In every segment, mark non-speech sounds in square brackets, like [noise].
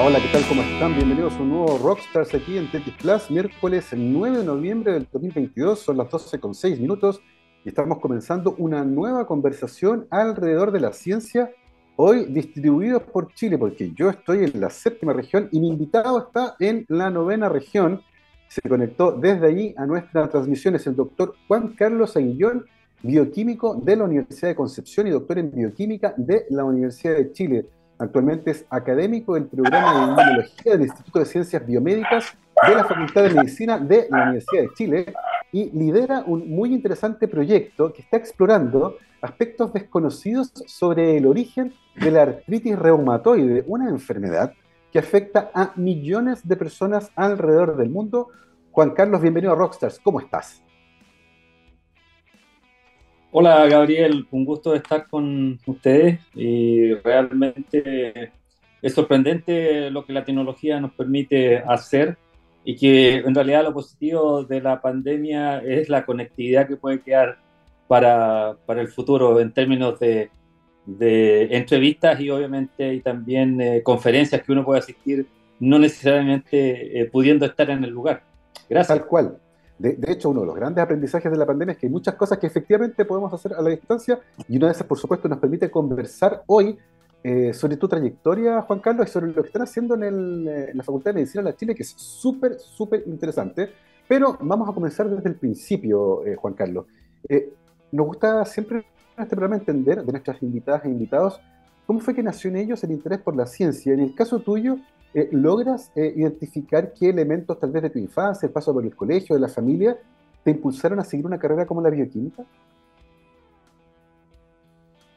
Hola, hola, ¿qué tal? ¿Cómo están? Bienvenidos a un nuevo Rockstars aquí en Tetis Plus, miércoles 9 de noviembre del 2022, son las 12 con 6 minutos y estamos comenzando una nueva conversación alrededor de la ciencia, hoy distribuidos por Chile, porque yo estoy en la séptima región y mi invitado está en la novena región. Se conectó desde allí a nuestra transmisión, es el doctor Juan Carlos Aguillón, bioquímico de la Universidad de Concepción y doctor en bioquímica de la Universidad de Chile. Actualmente es académico del programa de inmunología del Instituto de Ciencias Biomédicas de la Facultad de Medicina de la Universidad de Chile y lidera un muy interesante proyecto que está explorando aspectos desconocidos sobre el origen de la artritis reumatoide, una enfermedad que afecta a millones de personas alrededor del mundo. Juan Carlos, bienvenido a Rockstars, ¿cómo estás? Hola Gabriel, un gusto estar con ustedes y realmente es sorprendente lo que la tecnología nos permite hacer y que en realidad lo positivo de la pandemia es la conectividad que puede quedar para, para el futuro en términos de, de, entrevistas y obviamente y también eh, conferencias que uno puede asistir no necesariamente eh, pudiendo estar en el lugar. Gracias. Tal cual. De, hecho, uno de los grandes aprendizajes de la pandemia es que hay muchas cosas que efectivamente podemos hacer a la distancia y una de esas, por supuesto, nos permite conversar hoy eh, sobre tu trayectoria, Juan Carlos, y sobre lo que están haciendo en, eh, la Facultad de Medicina de la Chile, que es súper, súper interesante. Pero vamos a comenzar desde el principio, eh, Juan Carlos. nos gusta siempre en este programa entender de nuestras invitadas e invitados cómo fue que nació en ellos el interés por la ciencia. En el caso tuyo, eh, ¿logras eh, identificar qué elementos tal vez de tu infancia, el paso por el colegio, de la familia, te impulsaron a seguir una carrera como la bioquímica?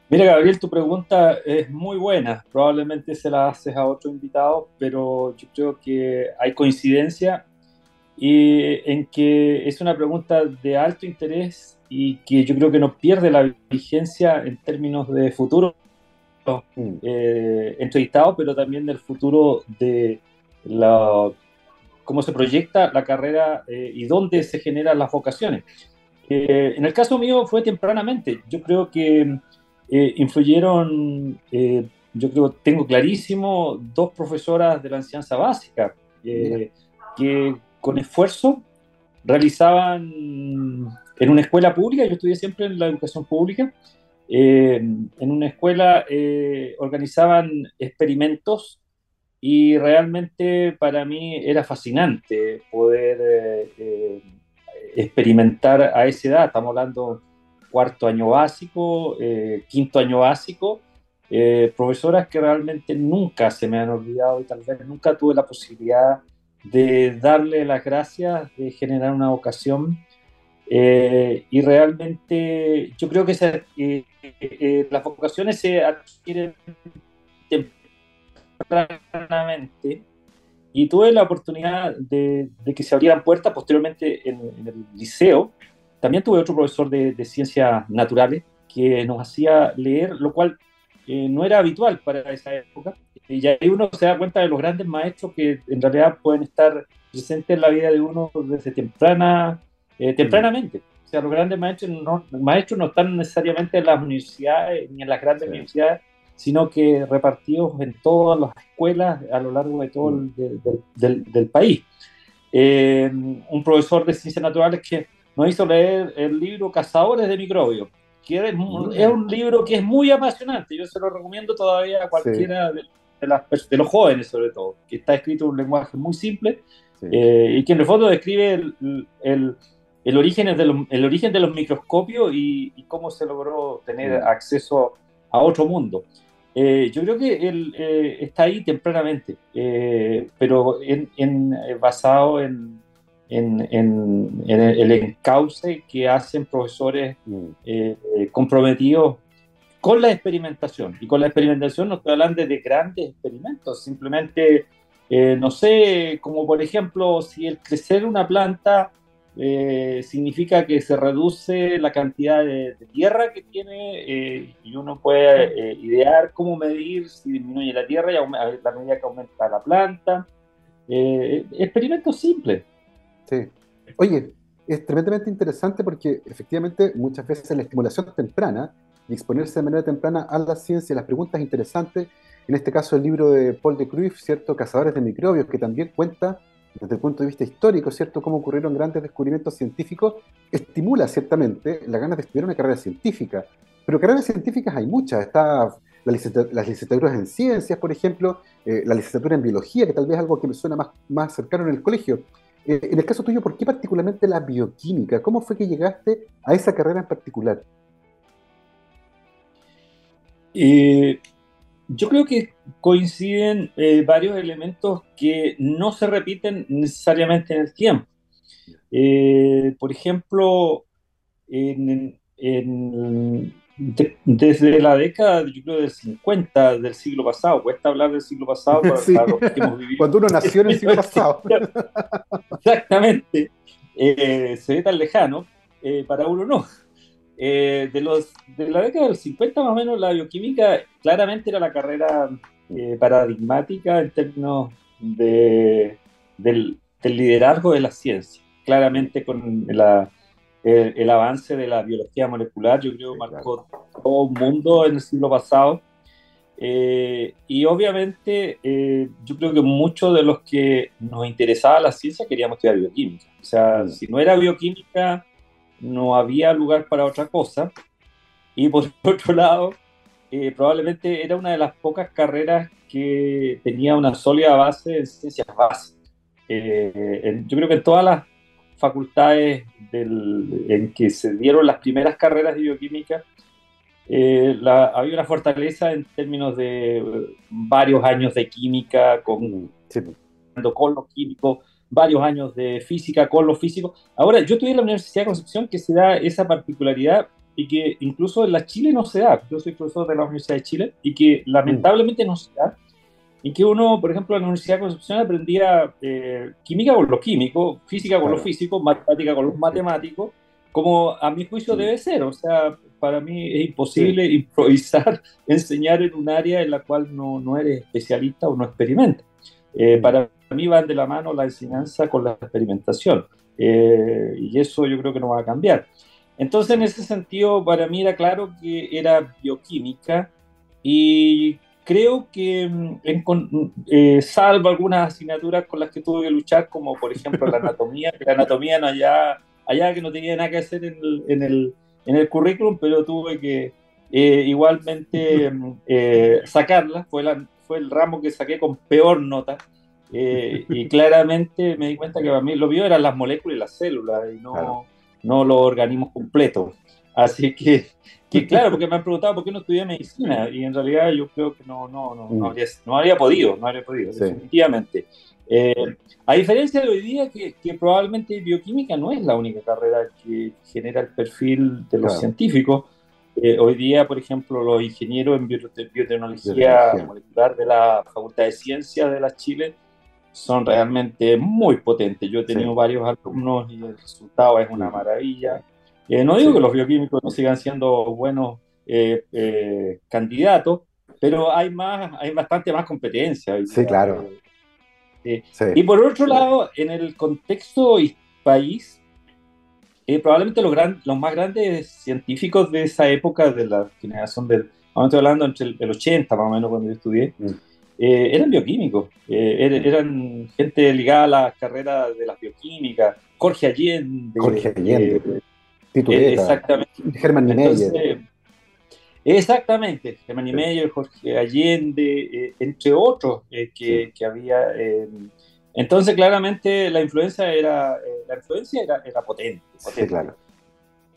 Mira, Gabriel, tu pregunta es muy buena. Probablemente se la haces a otro invitado, pero yo creo que hay coincidencia y en que es una pregunta de alto interés y que yo creo que no pierde la vigencia en términos de futuro Mm. eh, entrevistados, pero también del futuro de la, cómo se proyecta la carrera eh, y dónde se generan las vocaciones. Eh, en el caso mío fue tempranamente. Yo creo que eh, influyeron, yo creo, tengo clarísimo, dos profesoras de la enseñanza básica que con esfuerzo realizaban en una escuela pública, yo estudié siempre en la educación pública, eh, en una escuela eh, organizaban experimentos y realmente para mí era fascinante poder eh, experimentar a esa edad. Estamos hablando cuarto año básico, quinto año básico, profesoras que realmente nunca se me han olvidado y tal vez nunca tuve la posibilidad de darle las gracias, de generar una vocación eh, y realmente yo creo que eh, eh, las vocaciones se adquieren tempranamente y tuve la oportunidad de, que se abrieran puertas posteriormente en, el liceo. También tuve otro profesor de, de, ciencias naturales que nos hacía leer, lo cual no era habitual para esa época. Y ahí uno se da cuenta de los grandes maestros que en realidad pueden estar presentes en la vida de uno desde temprana eh, tempranamente. O sea, los grandes maestros no, maestros no están necesariamente en las universidades ni en las grandes universidades, sino que repartidos en todas las escuelas a lo largo de todo el del, del, país. Eh, un profesor de ciencias naturales que nos hizo leer el libro Cazadores de Microbios, que es, un libro que es muy apasionante. Yo se lo recomiendo todavía a cualquiera de, las, de, los jóvenes, sobre todo, que está escrito en un lenguaje muy simple eh, y que en el fondo describe el, el el origen, de los, el origen de los microscopios y, cómo se logró tener acceso a otro mundo. Eh, yo creo que él eh, está ahí tempranamente, eh, pero en, basado en, en, el encauce que hacen profesores mm. comprometidos con la experimentación. Y con la experimentación no estoy hablando de grandes experimentos, simplemente, no sé, como por ejemplo, si el crecer una planta eh, significa que se reduce la cantidad de, tierra que tiene eh, y uno puede eh, idear cómo medir si disminuye la tierra y la medida que aumenta la planta. experimentos simples. Sí. Oye, es tremendamente interesante porque efectivamente muchas veces la estimulación temprana y exponerse de manera temprana a la ciencia, las preguntas interesantes, en este caso el libro de Paul de Cruyff, ¿cierto? Cazadores de microbios, que también cuenta desde el punto de vista histórico, ¿cierto?, cómo ocurrieron grandes descubrimientos científicos, estimula ciertamente la ganas de estudiar una carrera científica. Pero carreras científicas hay muchas. Está las licenciaturas en ciencias, por ejemplo, eh, la licenciatura en biología, que tal vez es algo que me suena más, más cercano en el colegio. Eh, en el caso tuyo, ¿por qué particularmente la bioquímica? ¿Cómo fue que llegaste a esa carrera en particular? Eh, yo creo que coinciden varios elementos que no se repiten necesariamente en el tiempo. por ejemplo, en, en desde la década, yo creo, del 50 del siglo pasado, cuesta hablar del siglo pasado [laughs] para, los que hemos vivido. Cuando uno nació en el siglo pasado. [laughs] Exactamente. Eh, se ve tan lejano, eh, para uno no. Eh, de, los, de la década del 50 más o menos, la bioquímica claramente era la carrera paradigmática en términos de, del, del liderazgo de la ciencia. Claramente con la el, avance de la biología molecular, yo creo, marcó todo el mundo en el siglo pasado. Eh, y obviamente, eh, yo creo que muchos de los que nos interesaba la ciencia queríamos estudiar bioquímica. O sea, mm. si no era bioquímica, no había lugar para otra cosa. Y por [laughs] otro lado, eh, probablemente era una de las pocas carreras que tenía una sólida base en ciencias básicas. yo creo que en todas las facultades en que se dieron las primeras carreras de bioquímica, eh, había una fortaleza en términos de eh, varios años de química con, con los químicos, varios años de física con los físicos. Ahora, yo estudié en la Universidad de Concepción que se da esa particularidad y que incluso en la Chile no se da. Yo soy profesor de la Universidad de Chile y que lamentablemente no se da en que uno, por ejemplo, en la Universidad de Concepción aprendía eh, química con los químicos, física con los físicos, matemática con los matemáticos, como a mi juicio debe ser. O sea, para mí es imposible [laughs] improvisar, enseñar en un área en la cual no, no eres especialista o no experimentas. Eh, para mí van de la mano la enseñanza con la experimentación. Eh, y eso yo creo que no va a cambiar. Entonces, en ese sentido, para mí era claro que era bioquímica y creo que, mm, mm, eh, salvo algunas asignaturas con las que tuve que luchar, como por ejemplo la anatomía, que la anatomía no allá, allá que no tenía nada que hacer en el, en el, en el currículum, pero tuve que eh, igualmente mm, eh, sacarla, fue, la, fue el ramo que saqué con peor nota. Y claramente me di cuenta que para mí lo mío eran las moléculas y las células y no, no los organismos completos. Así que que claro, porque me han preguntado por qué no estudié medicina y en realidad yo creo que no, no, no, no, mm. habría, podido, no habría podido, definitivamente. Eh, a diferencia de hoy día, que, que, probablemente bioquímica no es la única carrera que genera el perfil de los científicos. Eh, hoy día, por ejemplo, los ingenieros en biotecnología molecular de la Facultad de Ciencias de la Chile son realmente muy potentes. Yo he tenido varios alumnos y el resultado es una maravilla. Eh, no digo que los bioquímicos no sigan siendo buenos eh, eh, candidatos, pero hay más, hay bastante más competencia. Sí, claro. Y por otro lado, en el contexto país, probablemente los, los más grandes científicos de esa época, de la generación del, estoy hablando entre el, 80 más o menos cuando yo estudié, mm. Eran bioquímicos, eran gente ligada a la carrera de la bioquímica, Jorge Allende. Jorge Allende. Eh, exactamente. Germán Meyer. Exactamente, Germán Meyer, Jorge Allende, eh, entre otros eh, que, que, había. entonces, claramente, la influencia era, la influencia era, era potente, Sí, claro.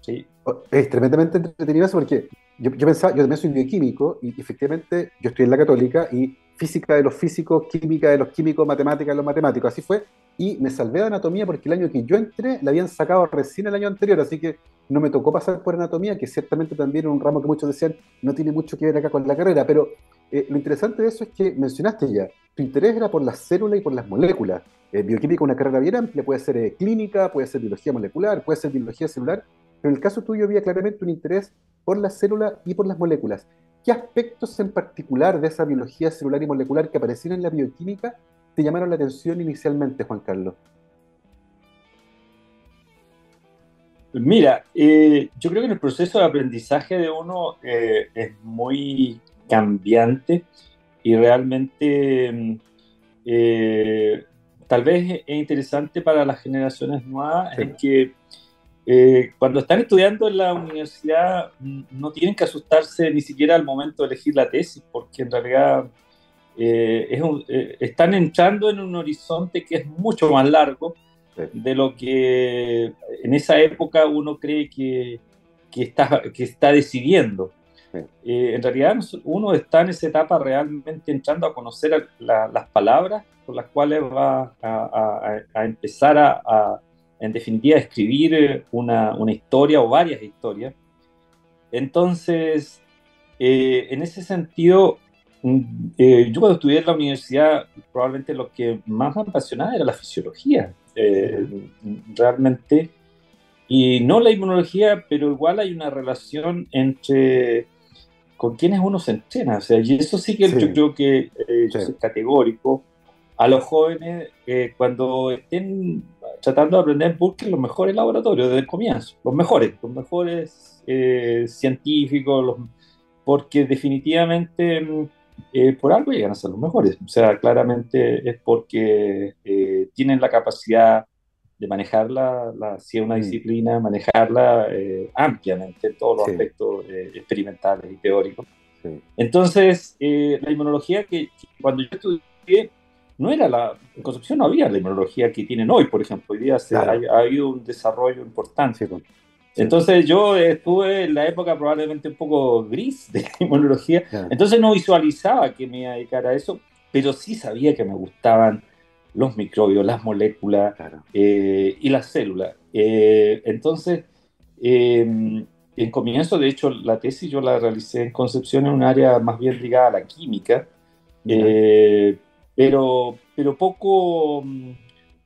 Sí. Es tremendamente entretenido eso porque yo, yo, pensaba, yo también soy bioquímico y efectivamente yo estoy en la católica y física de los físicos, química de los químicos, matemática de los matemáticos, así fue. Y me salvé de anatomía porque el año que yo entré la habían sacado recién el año anterior, así que no me tocó pasar por anatomía, que ciertamente también era un ramo que muchos decían no tiene mucho que ver acá con la carrera, pero eh, lo interesante de eso es que mencionaste ya, tu interés era por las células y por las moléculas. Eh, bioquímica es una carrera bien amplia, puede ser eh, clínica, puede ser biología molecular, puede ser biología celular, pero en el caso tuyo había claramente un interés por las células y por las moléculas. ¿Qué aspectos en particular de esa biología celular y molecular que aparecían en la bioquímica te llamaron la atención inicialmente, Juan Carlos? Mira, eh, yo creo que el proceso de aprendizaje de uno eh, es muy cambiante y realmente mm, eh, tal vez es interesante para las generaciones nuevas es que eh, cuando están estudiando en la universidad mm, no tienen que asustarse ni siquiera al momento de elegir la tesis, porque en realidad es están entrando en un horizonte que es mucho más largo de lo que en esa época uno cree que, que, está, que está decidiendo. Eh, en realidad uno está en esa etapa realmente entrando a conocer las palabras con las cuales va a, a, empezar a, en definitiva, escribir una, una, historia o varias historias. Entonces, eh, en ese sentido, mm, eh, yo cuando estudié en la universidad, probablemente lo que más me apasionaba era la fisiología. realmente y no la inmunología, pero igual hay una relación entre con quienes uno se entrena. O sea, y eso sí que yo creo que eh, es categórico. A los jóvenes, eh, cuando estén tratando de aprender, busquen los mejores laboratorios desde el comienzo. Los mejores, los mejores eh, científicos, los, porque definitivamente mm, por algo llegan a ser los mejores. O sea, claramente es porque tienen la capacidad de manejarla, la, si es una mm. disciplina, manejarla eh, ampliamente en todos los aspectos eh, experimentales y teóricos. Entonces, eh, la inmunología que, cuando yo estudié, no era la, en Concepción no había la inmunología que tienen hoy, por ejemplo, hoy día se, ha, habido un desarrollo importante. Entonces yo estuve en la época probablemente un poco gris de inmunología, entonces no visualizaba que me iba a dedicar a eso, pero sí sabía que me gustaban los microbios, las moléculas eh, y las células. Eh, entonces, em, en comienzo, de hecho, la tesis yo la realicé en Concepción en un área más bien ligada a la química, eh, pero, pero poco, mm,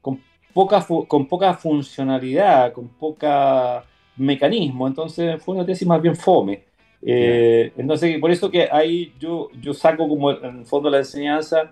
con poca, con poca funcionalidad, con poca mecanismo, entonces fue una tesis más bien fome. entonces, por eso que ahí yo, yo saco como en el fondo la enseñanza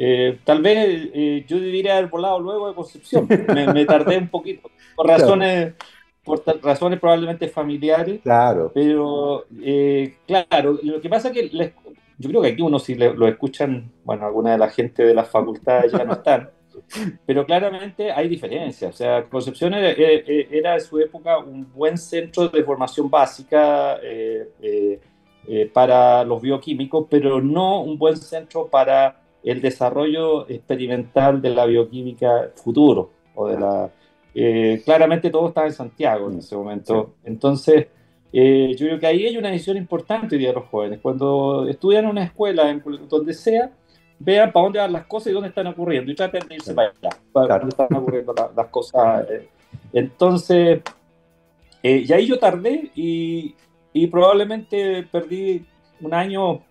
eh, tal vez eh, yo debería haber volado luego de Concepción. Me, tardé un poquito, por razones, por razones probablemente familiares. Claro. Pero, eh, claro, lo que pasa es que yo creo que aquí uno, si lo escuchan, bueno, alguna de la gente de las facultades ya no están, [laughs] pero claramente hay diferencias. O sea, Concepción era, era en su época un buen centro de formación básica. para los bioquímicos, pero no un buen centro para el desarrollo experimental de la bioquímica futuro. O de la, eh, claramente todo estaba en Santiago en ese momento. Entonces, eh, yo creo que ahí hay una decisión importante de los jóvenes. Cuando estudian en una escuela, en donde sea, vean para dónde van las cosas y dónde están ocurriendo. Y traten de irse para allá, para dónde están ocurriendo las cosas. Eh. Entonces, y ahí yo tardé y, y probablemente perdí un año,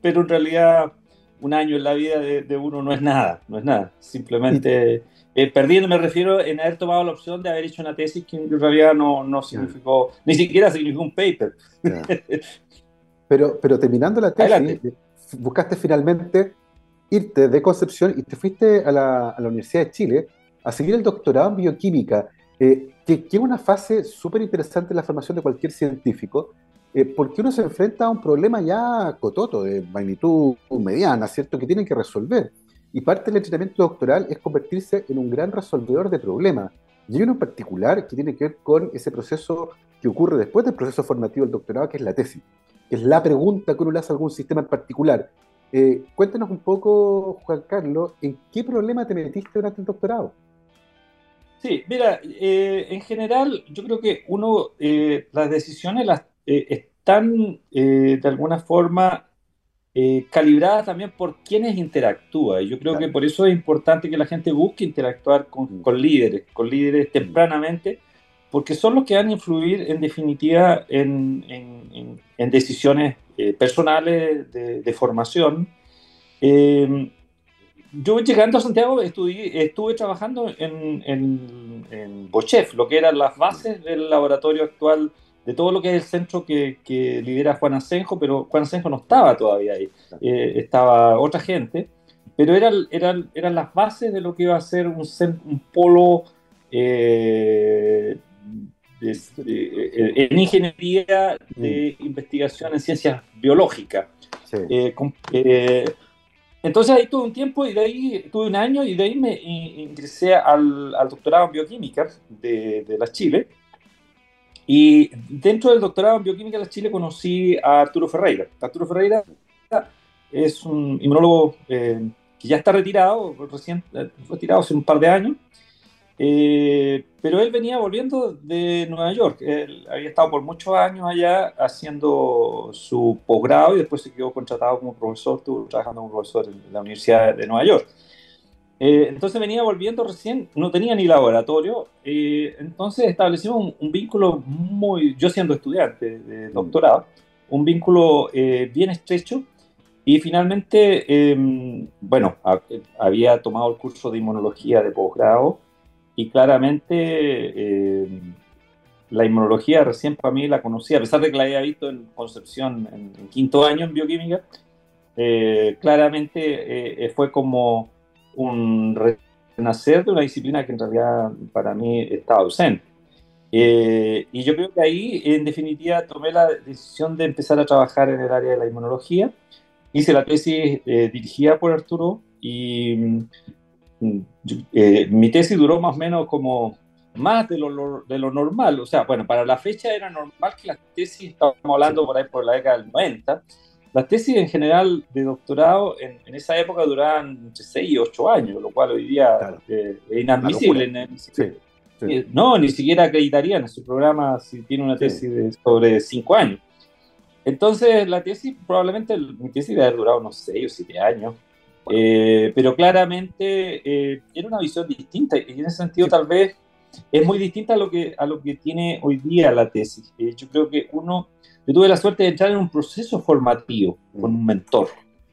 pero en realidad un año en la vida de, uno no es nada, no es nada. Simplemente eh, perdiendo me refiero en haber tomado la opción de haber hecho una tesis que en realidad no, no significó, ni siquiera significó un paper. [laughs] Pero, pero terminando la tesis, buscaste finalmente irte de Concepción y te fuiste a la, a la Universidad de Chile a seguir el doctorado en bioquímica, eh, que, que, es una fase súper interesante en la formación de cualquier científico, eh, porque uno se enfrenta a un problema ya cototo, de magnitud mediana, ¿cierto?, que tienen que resolver. Y parte del entrenamiento doctoral es convertirse en un gran resolvedor de problemas. Y hay uno en particular que tiene que ver con ese proceso que ocurre después del proceso formativo del doctorado, que es la tesis, que es la pregunta que uno le hace a algún sistema en particular. Eh, cuéntanos un poco, Juan Carlos, ¿en qué problema te metiste durante el doctorado? Sí, mira, eh, en general yo creo que uno, las decisiones eh, están eh, de alguna forma eh, calibradas también por quienes interactúa. Y yo creo que por eso es importante que la gente busque interactuar con, mm. líderes, con líderes tempranamente, porque son los que van a influir en definitiva en, decisiones personales de, formación. yo llegando a Santiago estuve trabajando en, en, en Bochef, lo que eran las bases del laboratorio actual de todo lo que es el centro que, lidera Juan Asenjo, pero Juan Asenjo no estaba todavía ahí, eh, estaba otra gente, pero eran, eran, eran las bases de lo que iba a ser un, un polo eh, en ingeniería de investigación en ciencias biológicas. entonces ahí tuve un tiempo y de ahí tuve un año y de ahí me ingresé al, al doctorado en bioquímica de, de, la Chile. Y dentro del doctorado en bioquímica de Chile conocí a Arturo Ferreira. Arturo Ferreira es un inmunólogo eh, que ya está retirado, recién eh, retirado hace un par de años, eh, pero él venía volviendo de Nueva York. Él había estado por muchos años allá haciendo su posgrado y después se quedó contratado como profesor, estuvo trabajando como profesor en la Universidad de Nueva York. Eh, entonces venía volviendo recién, no tenía ni laboratorio, eh, entonces establecimos un, vínculo muy, yo siendo estudiante de doctorado, un vínculo bien estrecho y finalmente, em, bueno, había tomado el curso de inmunología de posgrado y claramente eh, la inmunología recién para mí la conocí, a pesar de que la había visto en Concepción en, quinto año en bioquímica, eh, claramente eh, fue como un renacer de una disciplina que en realidad para mí estaba ausente. y yo creo que ahí, en definitiva, tomé la decisión de empezar a trabajar en el área de la inmunología. Hice la tesis dirigida por Arturo y eh, mi tesis duró más o menos como más de lo, de lo, normal, o sea, bueno, para la fecha era normal que las tesis, estábamos hablando por ahí por la década del 90, las tesis en general de doctorado en, en esa época duraban entre 6 y 8 años, lo cual hoy día eh, es inadmisible. Eh, no, ni siquiera acreditarían en su programa si tiene una tesis de sobre 5 años. Entonces, la tesis, probablemente mi tesis debe haber durado unos 6 o 7 años, eh, pero claramente eh, era una visión distinta y en ese sentido tal vez es muy distinta a lo que, a lo que tiene hoy día la tesis. Eh, yo creo que uno, yo tuve la suerte de entrar en un proceso formativo con un mentor.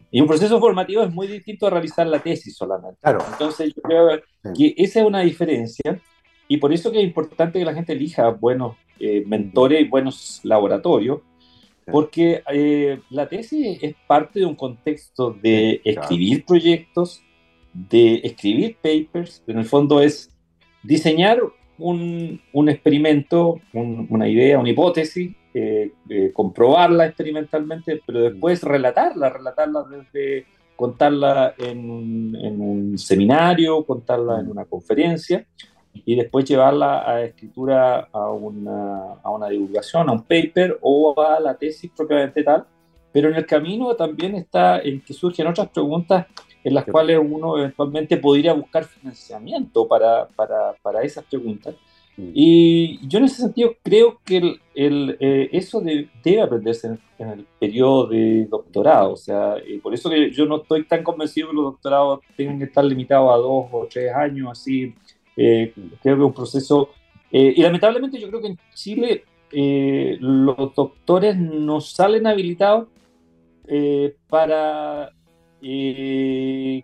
Y un proceso formativo es muy distinto a realizar la tesis solamente. Claro. Entonces yo creo que esa es una diferencia y por eso que es importante que la gente elija buenos mentores y buenos laboratorios porque eh, la tesis es parte de un contexto de escribir proyectos, de escribir papers, en el fondo es diseñar un, un experimento, una idea, una hipótesis, eh, eh, comprobarla experimentalmente, pero después relatarla, relatarla desde contarla en, en un seminario, contarla en una conferencia, y después llevarla a escritura a una, a una divulgación, a un paper o a la tesis propiamente tal. Pero en el camino también está en que surgen otras preguntas en las cuales uno eventualmente podría buscar financiamiento para, para, para esas preguntas. Mm. Y yo en ese sentido creo que el, el, eh, eso debe aprenderse en, el periodo de doctorado. O sea, por eso que yo no estoy tan convencido que los doctorados tengan que estar limitados a dos o tres años, así eh, creo que es un proceso, eh, y lamentablemente yo creo que en Chile eh, los doctores no salen habilitados para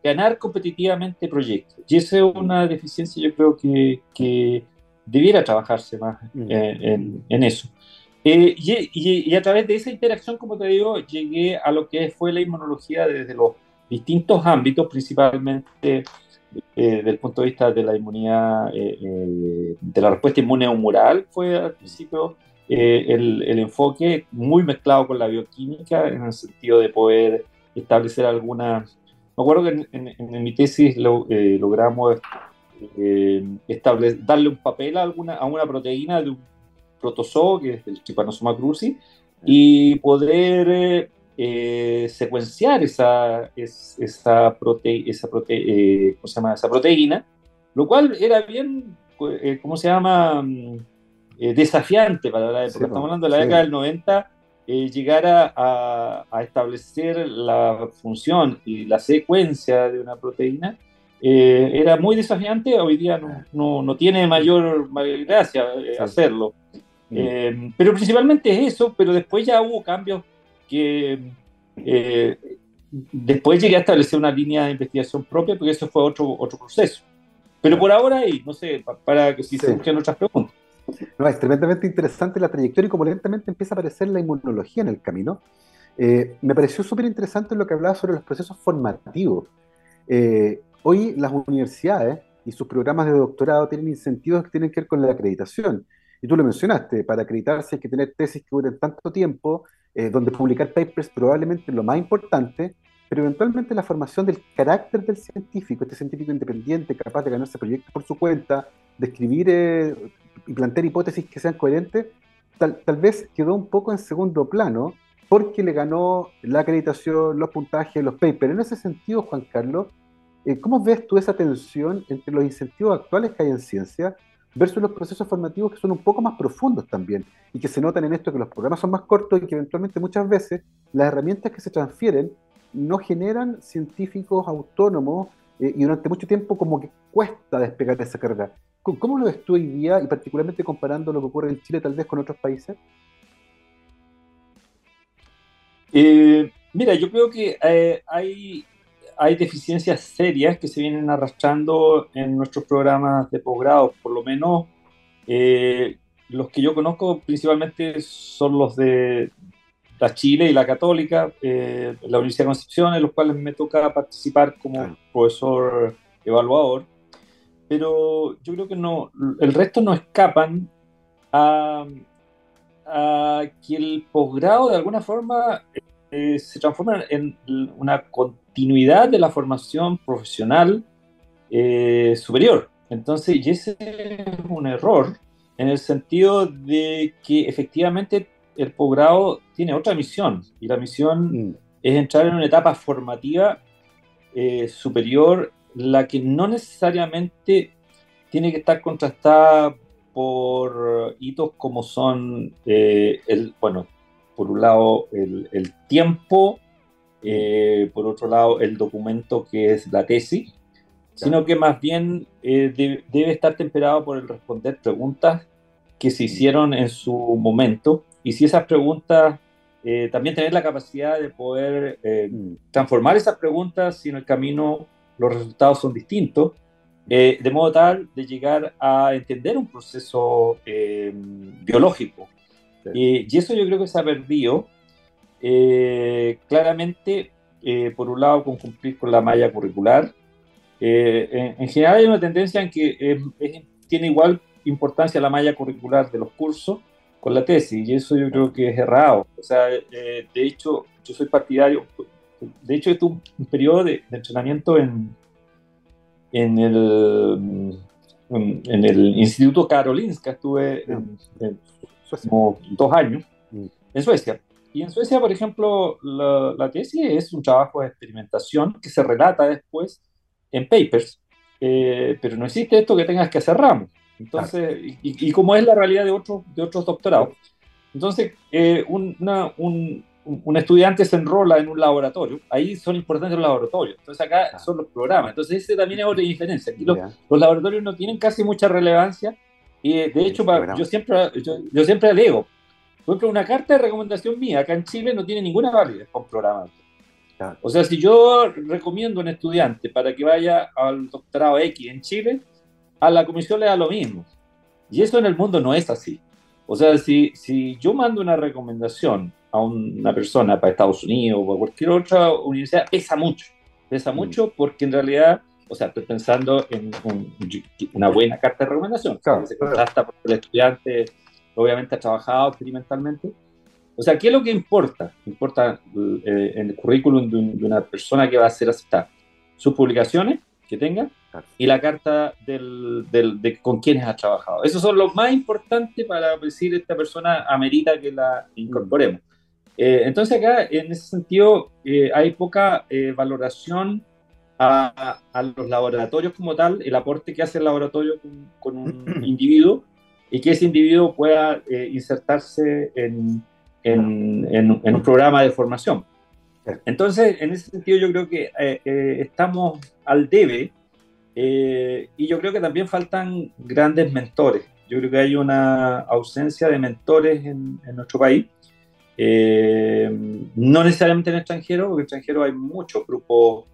ganar competitivamente proyectos. Y esa es una deficiencia yo creo que, que debiera trabajarse más mm. en, en, eso. Y, y, y, a través de esa interacción, como te digo, llegué a lo que fue la inmunología desde los distintos ámbitos, principalmente eh, desde el punto de vista de la inmunidad, eh, eh, de la respuesta inmune humoral, fue al principio el, el, enfoque muy mezclado con la bioquímica, en el sentido de poder establecer alguna... Me acuerdo que en, en, mi tesis logramos establecer, darle un papel a, alguna, a una proteína de un protozoo, que es el Trypanosoma cruzi, y poder eh, secuenciar esa, esa, prote, esa, prote, eh, ¿cómo se llama? esa proteína, lo cual era bien, eh, ¿cómo se llama? Mm, desafiante para la época. Estamos hablando de la década del 90, llegar a, a, establecer la función y la secuencia de una proteína. Era muy desafiante, hoy día no, no, no tiene mayor, mayor gracia hacerlo. Mm. pero principalmente es eso, pero después ya hubo cambios que eh, después llegué a establecer una línea de investigación propia, porque eso fue otro, otro proceso. Pero por ahora ahí, no sé, para que si se busquen otras preguntas. No, es tremendamente interesante la trayectoria y como lentamente empieza a aparecer la inmunología en el camino. Eh, me pareció súper interesante lo que hablaba sobre los procesos formativos. Eh, hoy las universidades y sus programas de doctorado tienen incentivos que tienen que ver con la acreditación. Y tú lo mencionaste, para acreditarse hay que tener tesis que duren tanto tiempo, eh, donde publicar papers probablemente es lo más importante, pero eventualmente la formación del carácter del científico, este científico independiente, capaz de ganarse proyectos por su cuenta, de eh, y plantear hipótesis que sean coherentes, tal, tal, vez quedó un poco en segundo plano porque le ganó la acreditación, los puntajes, los papers. En ese sentido, Juan Carlos, ¿cómo ves tú esa tensión entre los incentivos actuales que hay en ciencia versus los procesos formativos que son un poco más profundos también y que se notan en esto que los programas son más cortos y que eventualmente muchas veces las herramientas que se transfieren no generan científicos autónomos eh, y durante mucho tiempo como que cuesta despegar esa carga. ¿Cómo lo ves tú hoy día y particularmente comparando lo que ocurre en Chile tal vez con otros países? Eh, mira, yo creo que eh, hay, hay deficiencias serias que se vienen arrastrando en nuestros programas de posgrado, por lo menos los que yo conozco principalmente son los de, la Chile y la Católica, eh, la Universidad de Concepción, en los cuales me toca participar como profesor evaluador, pero yo creo que no, el resto no escapan a, que el posgrado de alguna forma eh, se transforma en una continuidad de la formación profesional eh, superior. Entonces, y ese es un error en el sentido de que efectivamente el posgrado tiene otra misión y la misión mm. es entrar en una etapa formativa eh, superior, la que no necesariamente tiene que estar contrastada por hitos como son, eh, el, bueno, por un lado el, tiempo, eh, por otro lado el documento que es la tesis, sino que más bien debe estar temperado por el responder preguntas que se mm. hicieron en su momento y si esas preguntas, eh, también tener la capacidad de poder eh, mm. transformar esas preguntas si en el camino los resultados son distintos, eh, de modo tal de llegar a entender un proceso biológico. y eso yo creo que se ha perdido claramente, por un lado, con cumplir con la malla curricular. En, en, general hay una tendencia en que tiene igual importancia la malla curricular de los cursos con la tesis, y eso yo creo que es errado. O sea, eh, de hecho, yo soy partidario, de hecho, esto es un, periodo de, entrenamiento en, en, el, en, el Instituto Karolinska, estuve en, como dos años mm. en Suecia. Y en Suecia, por ejemplo, la, tesis es un trabajo de experimentación que se relata después en papers, eh, pero no existe esto que tengas que hacer ramos. Entonces, y, como es la realidad de otros, de otros doctorados, entonces eh, una, un, un, estudiante se enrola en un laboratorio, ahí son importantes los laboratorios, entonces acá son los programas, entonces ese también es otra diferencia, aquí los, laboratorios no tienen casi mucha relevancia. Y eh, de hecho yo, siempre, yo, siempre alego, por ejemplo, una carta de recomendación mía acá en Chile no tiene ninguna validez con programas. O sea, si yo recomiendo a un estudiante para que vaya al doctorado X en Chile, a la comisión le da lo mismo. Y eso en el mundo no es así. O sea, si, si yo mando una recomendación a una persona para Estados Unidos o a cualquier otra universidad, pesa mucho. Pesa mm. mucho porque en realidad, o sea, estoy pensando en una buena carta de recomendación. Claro, se contrasta porque el estudiante obviamente ha trabajado experimentalmente. O sea, ¿qué es lo que importa? Importa eh, en el currículum de, una persona que va a ser aceptada. Sus publicaciones que tenga, y la carta del, del, de con quienes ha trabajado. Esos son los más importantes para decir esta persona amerita que la incorporemos. Eh, entonces acá, en ese sentido, eh, hay poca valoración a, a, los laboratorios como tal, el aporte que hace el laboratorio con, un [clears throat] individuo y que ese individuo pueda insertarse en, en, en, un programa de formación. Entonces, en ese sentido, yo creo que estamos al debe eh, y yo creo que también faltan grandes mentores. Yo creo que hay una ausencia de mentores en, nuestro país. Eh, no necesariamente en el extranjero, porque en el extranjero hay muchos grupos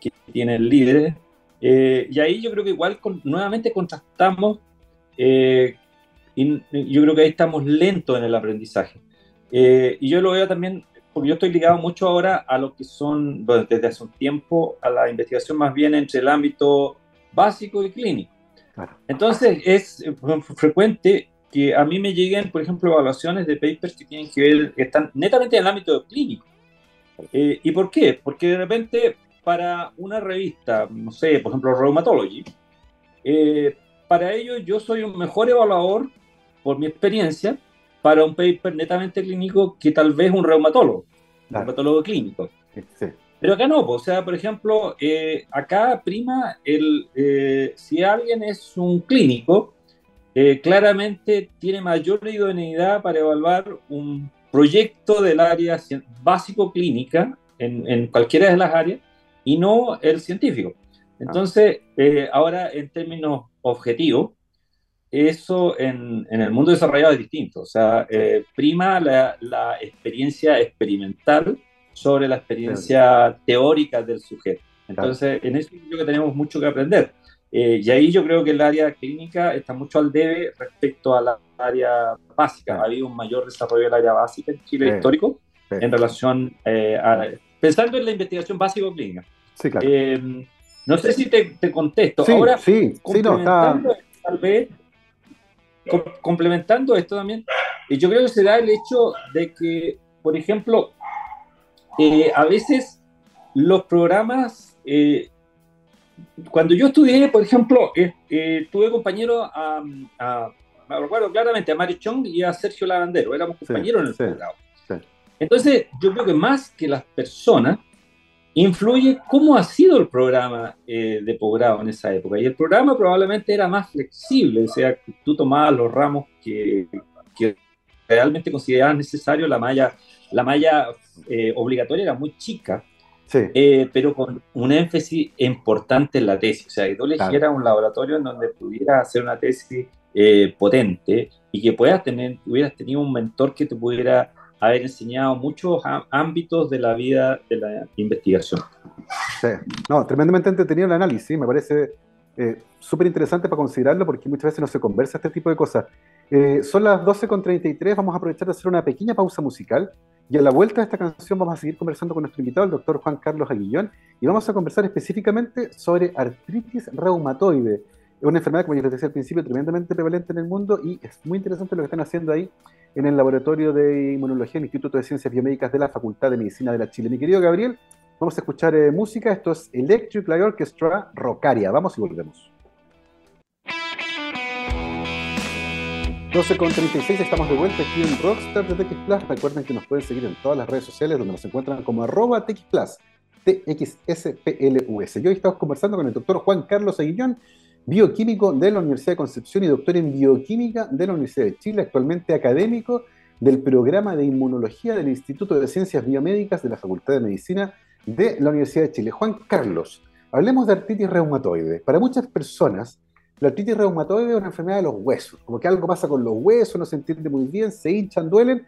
que tienen líderes. Eh, y ahí yo creo que igual nuevamente contrastamos, y yo creo que ahí estamos lentos en el aprendizaje. y yo lo veo también, porque yo estoy ligado mucho ahora a lo que son, desde hace un tiempo, a la investigación más bien entre el ámbito básico y clínico. Entonces es frecuente que a mí me lleguen, por ejemplo, evaluaciones de papers que tienen que ver, que están netamente en el ámbito clínico. Eh, ¿Y por qué? Porque de repente para una revista, no sé, por ejemplo, Rheumatology, eh, para ello yo soy un mejor evaluador, por mi experiencia, para un paper netamente clínico que tal vez un reumatólogo, un reumatólogo clínico. Pero acá no, o sea, por ejemplo, eh, acá prima el, eh, si alguien es un clínico, claramente tiene mayor idoneidad para evaluar un proyecto del área básico-clínica en, en, cualquiera de las áreas y no el científico. Entonces, eh, ahora en términos objetivos, eso en, en, el mundo desarrollado es distinto. O sea, eh, prima la, la, experiencia experimental sobre la experiencia teórica del sujeto. Entonces, en eso creo que tenemos mucho que aprender. Eh, y ahí yo creo que el área clínica está mucho al debe respecto a la área básica. Ha habido un mayor desarrollo del área básica en Chile histórico en relación a pensando en la investigación básico-clínica. Sí, claro. Eh, no sé si te, te contesto. Sí, Ahora, sí, sí, no, tal vez, complementando esto también, yo creo que se da el hecho de que, por ejemplo, eh, a veces los programas, eh, cuando yo estudié, por ejemplo, eh, tuve compañeros a, a, me recuerdo claramente, a Mario Chong y a Sergio Lavandero, éramos compañeros en el programa. Entonces, yo creo que más que las personas, influye cómo ha sido el programa eh, de posgrado en esa época. Y el programa probablemente era más flexible, o sea, tú tomabas los ramos que, que realmente considerabas necesario, la malla, la malla eh, obligatoria era muy chica, sí. eh, pero con un énfasis importante en la tesis. O sea, que tú elegieras claro. un laboratorio en donde pudieras hacer una tesis eh, potente y que puedas tener, hubieras tenido un mentor que te pudiera haber enseñado muchos ámbitos de la vida de la investigación. Sí, no, tremendamente entretenido el análisis, me parece eh, súper interesante para considerarlo porque muchas veces no se conversa este tipo de cosas. Eh, son las 12.33, vamos a aprovechar de hacer una pequeña pausa musical y a la vuelta de esta canción vamos a seguir conversando con nuestro invitado, el doctor Juan Carlos Aguillón, y vamos a conversar específicamente sobre artritis reumatoide. Es una enfermedad, como yo les decía al principio, tremendamente prevalente en el mundo y es muy interesante lo que están haciendo ahí en el Laboratorio de Inmunología del Instituto de Ciencias Biomédicas de la Facultad de Medicina de la Chile. Mi querido Gabriel, vamos a escuchar eh, música. Esto es Electric Light Orchestra Rocaria. Vamos y volvemos. 12 con 36, estamos de vuelta aquí en Rockstar de TX Plus. Recuerden que nos pueden seguir en todas las redes sociales donde nos encuentran como arroba TX Plus, TXSPLUS. Y hoy estamos conversando con el doctor Juan Carlos Aguillón, bioquímico de la Universidad de Concepción y doctor en bioquímica de la Universidad de Chile, actualmente académico del programa de inmunología del Instituto de Ciencias Biomédicas de la Facultad de Medicina de la Universidad de Chile. Juan Carlos, hablemos de artritis reumatoide. Para muchas personas, la artritis reumatoide es una enfermedad de los huesos, como que algo pasa con los huesos, no se entiende muy bien, se hinchan, duelen,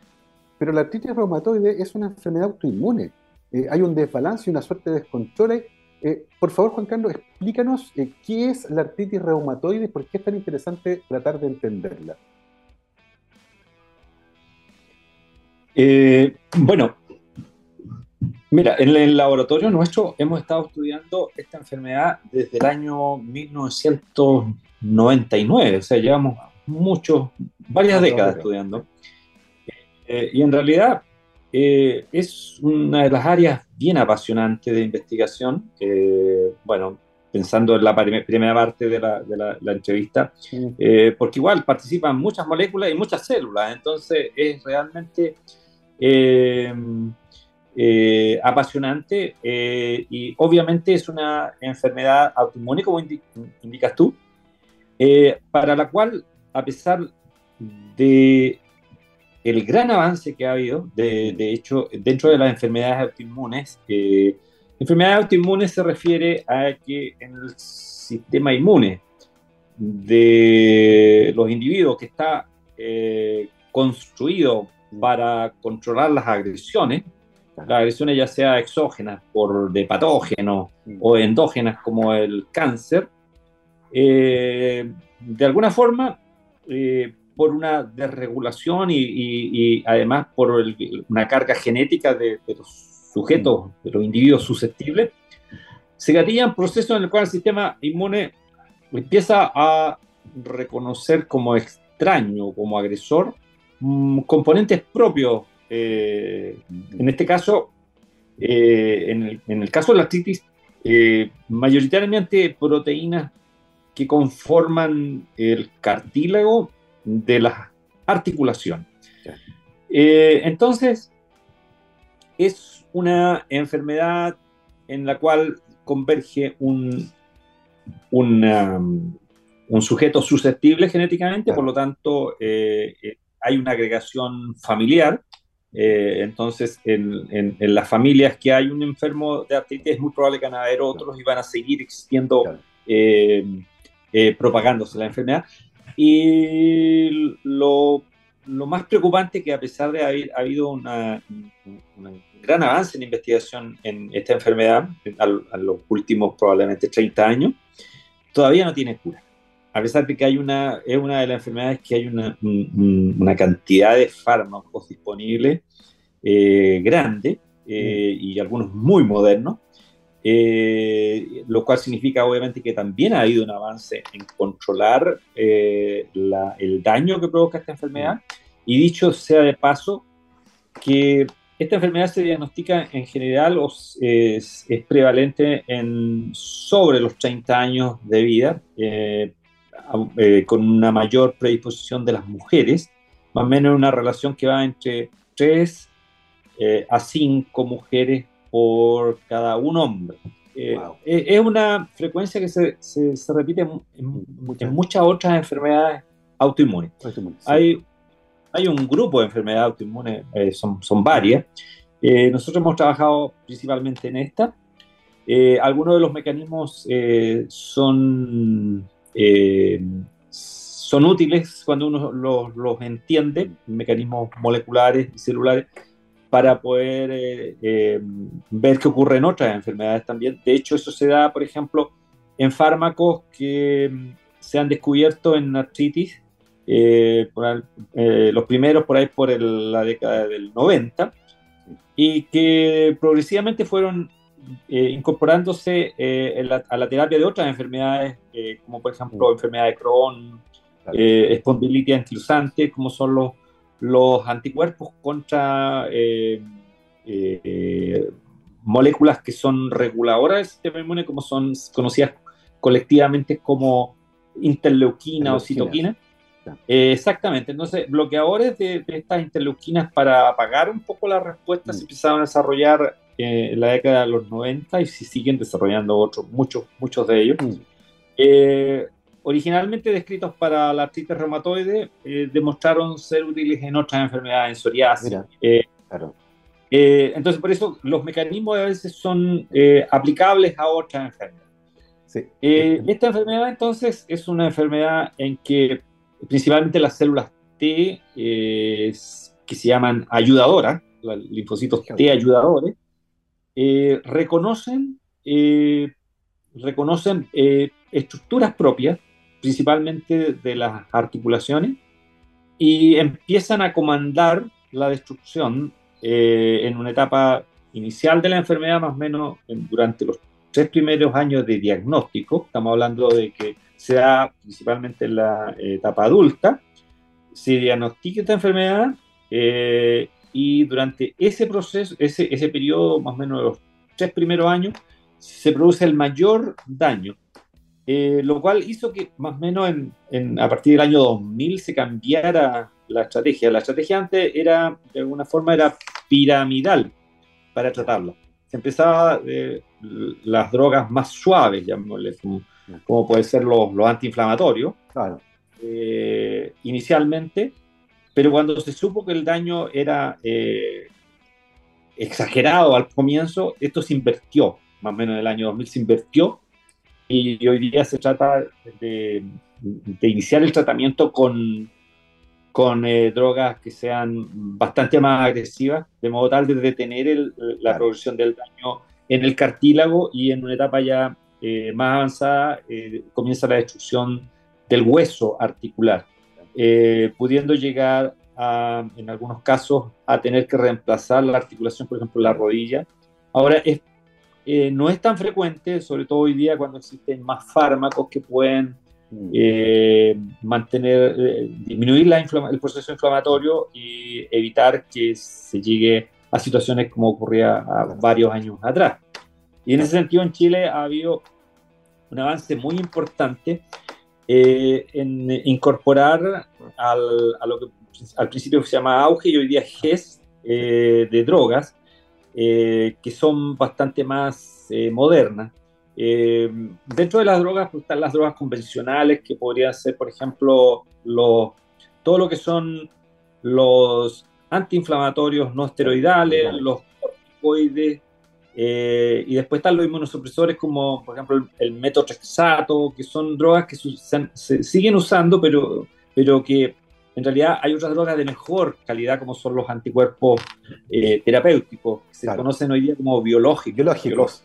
pero la artritis reumatoide es una enfermedad autoinmune. Eh, hay un desbalance y una suerte de descontrol eh, por favor, Juan Carlos, explícanos eh, qué es la artritis reumatoide y por qué es tan interesante tratar de entenderla. Eh, bueno, mira, en el laboratorio nuestro hemos estado estudiando esta enfermedad desde el año 1999, o sea, llevamos muchos, varias décadas estudiando. Y en realidad eh, es una de las áreas bien apasionantes de investigación. Eh, bueno, pensando en la primera parte de la, de la, la entrevista, eh, porque igual participan muchas moléculas y muchas células, entonces es realmente eh, apasionante y obviamente es una enfermedad autoinmune, como indi indicas tú, para la cual, a pesar de el gran avance que ha habido, de, de hecho, dentro de las enfermedades autoinmunes, eh, enfermedades autoinmunes se refiere a que en el sistema inmune de los individuos que está eh, construido para controlar las agresiones, las agresiones ya sea exógenas por de patógenos o endógenas como el cáncer, eh, de alguna forma eh, por una desregulación y, y, y además por el, una carga genética de, de, los sujetos, de los individuos susceptibles, se gatillan procesos en el cual el sistema inmune empieza a reconocer como extraño, como agresor, mm, componentes propios. Eh, en este caso, eh, en, el, caso de la artritis, mayoritariamente proteínas que conforman el cartílago de las articulaciones. entonces, es una enfermedad en la cual converge un, un, sujeto susceptible genéticamente, por lo tanto eh, eh, hay una agregación familiar. Eh, entonces, en, las familias que hay un enfermo de artritis, es muy probable que van a haber otros y van a seguir existiendo, propagándose la enfermedad. Y lo, más preocupante es que a pesar de haber habido una, gran avance en investigación en esta enfermedad a, los últimos probablemente 30 años, todavía no tiene cura. A pesar de que hay una, es una de las enfermedades que hay una, una cantidad de fármacos disponibles eh, grande eh, y algunos muy modernos, eh, lo cual significa obviamente que también ha habido un avance en controlar el daño que provoca esta enfermedad. Y dicho sea de paso, que esta enfermedad se diagnostica en general o es, prevalente en sobre los 30 años de vida, eh, eh, con una mayor predisposición de las mujeres, más o menos una relación que va entre 3 eh, a 5 mujeres por cada un hombre. Es una frecuencia que se, se, repite en, muchas otras enfermedades autoinmunes. Hay hay un grupo de enfermedades autoinmunes, eh, son, son varias. Eh, nosotros hemos trabajado principalmente en esta. Eh, algunos de los mecanismos son, son útiles cuando uno los, los, entiende, mecanismos moleculares y celulares, para poder ver qué ocurre en otras enfermedades también. De hecho, eso se da, por ejemplo, en fármacos que se han descubierto en artritis eh, eh, los primeros por ahí por la década del 90, y que progresivamente fueron eh, incorporándose a la terapia de otras enfermedades, como por ejemplo mm. enfermedad de Crohn, espondilitis anquilosante, como son los, los anticuerpos contra moléculas que son reguladoras del sistema inmune, como son conocidas colectivamente como interleuquina o citoquina. Eh, exactamente, entonces bloqueadores de, estas interleuquinas para apagar un poco la respuesta mm. se empezaron a desarrollar eh, en la década de los 90 y se siguen desarrollando otros, muchos, muchos de ellos. Mm. Eh, originalmente descritos para la artritis reumatoide, demostraron ser útiles en otras enfermedades, en psoriasis. claro. entonces, por eso los mecanismos a veces son aplicables a otras enfermedades. Sí. esta enfermedad entonces es una enfermedad en que principalmente las células T, eh, que se llaman ayudadoras, linfocitos T ayudadores, eh, reconocen, eh, reconocen estructuras propias, principalmente de las articulaciones, y empiezan a comandar la destrucción en una etapa inicial de la enfermedad, más o menos durante los tres primeros años de diagnóstico, estamos hablando de que se da principalmente en la etapa adulta, se diagnostica esta enfermedad eh, y durante ese proceso, ese, ese periodo más o menos de los tres primeros años, se produce el mayor daño, eh, lo cual hizo que más o menos en, a partir del año 2000 se cambiara la estrategia. La estrategia antes era, de alguna forma, era piramidal para tratarlo. Se empezaba de las drogas más suaves, llamémosle, como como puede ser los, antiinflamatorios, eh, inicialmente, pero cuando se supo que el daño era eh, exagerado al comienzo, esto se invirtió, más o menos en el año 2000 se invirtió, y hoy día se trata de, iniciar el tratamiento con, con eh, drogas que sean bastante más agresivas, de modo tal de detener la progresión del daño en el cartílago y en una etapa ya eh, más avanzada eh, comienza la destrucción del hueso articular, eh, pudiendo llegar a, en algunos casos a tener que reemplazar la articulación, por ejemplo, la rodilla. Ahora, es, no es tan frecuente, sobre todo hoy día cuando existen más fármacos que pueden mm. eh, mantener, eh, disminuir la el proceso inflamatorio y evitar que se llegue a situaciones como ocurría varios años atrás. Y en ese sentido en Chile ha habido un avance muy importante eh, en incorporar al, a lo que al principio se llama auge y hoy día GES de drogas, que son bastante más modernas. Eh, dentro de las drogas pues, están las drogas convencionales, que podrían ser, por ejemplo, los, todo lo que son los antiinflamatorios no esteroidales, los corticoides, eh, y después están los inmunosupresores como, por ejemplo, el, metotrexato, que son drogas que se, siguen usando, pero, pero que en realidad hay otras drogas de mejor calidad, como son los anticuerpos eh, terapéuticos, que se conocen hoy día como biológicos. biológicos.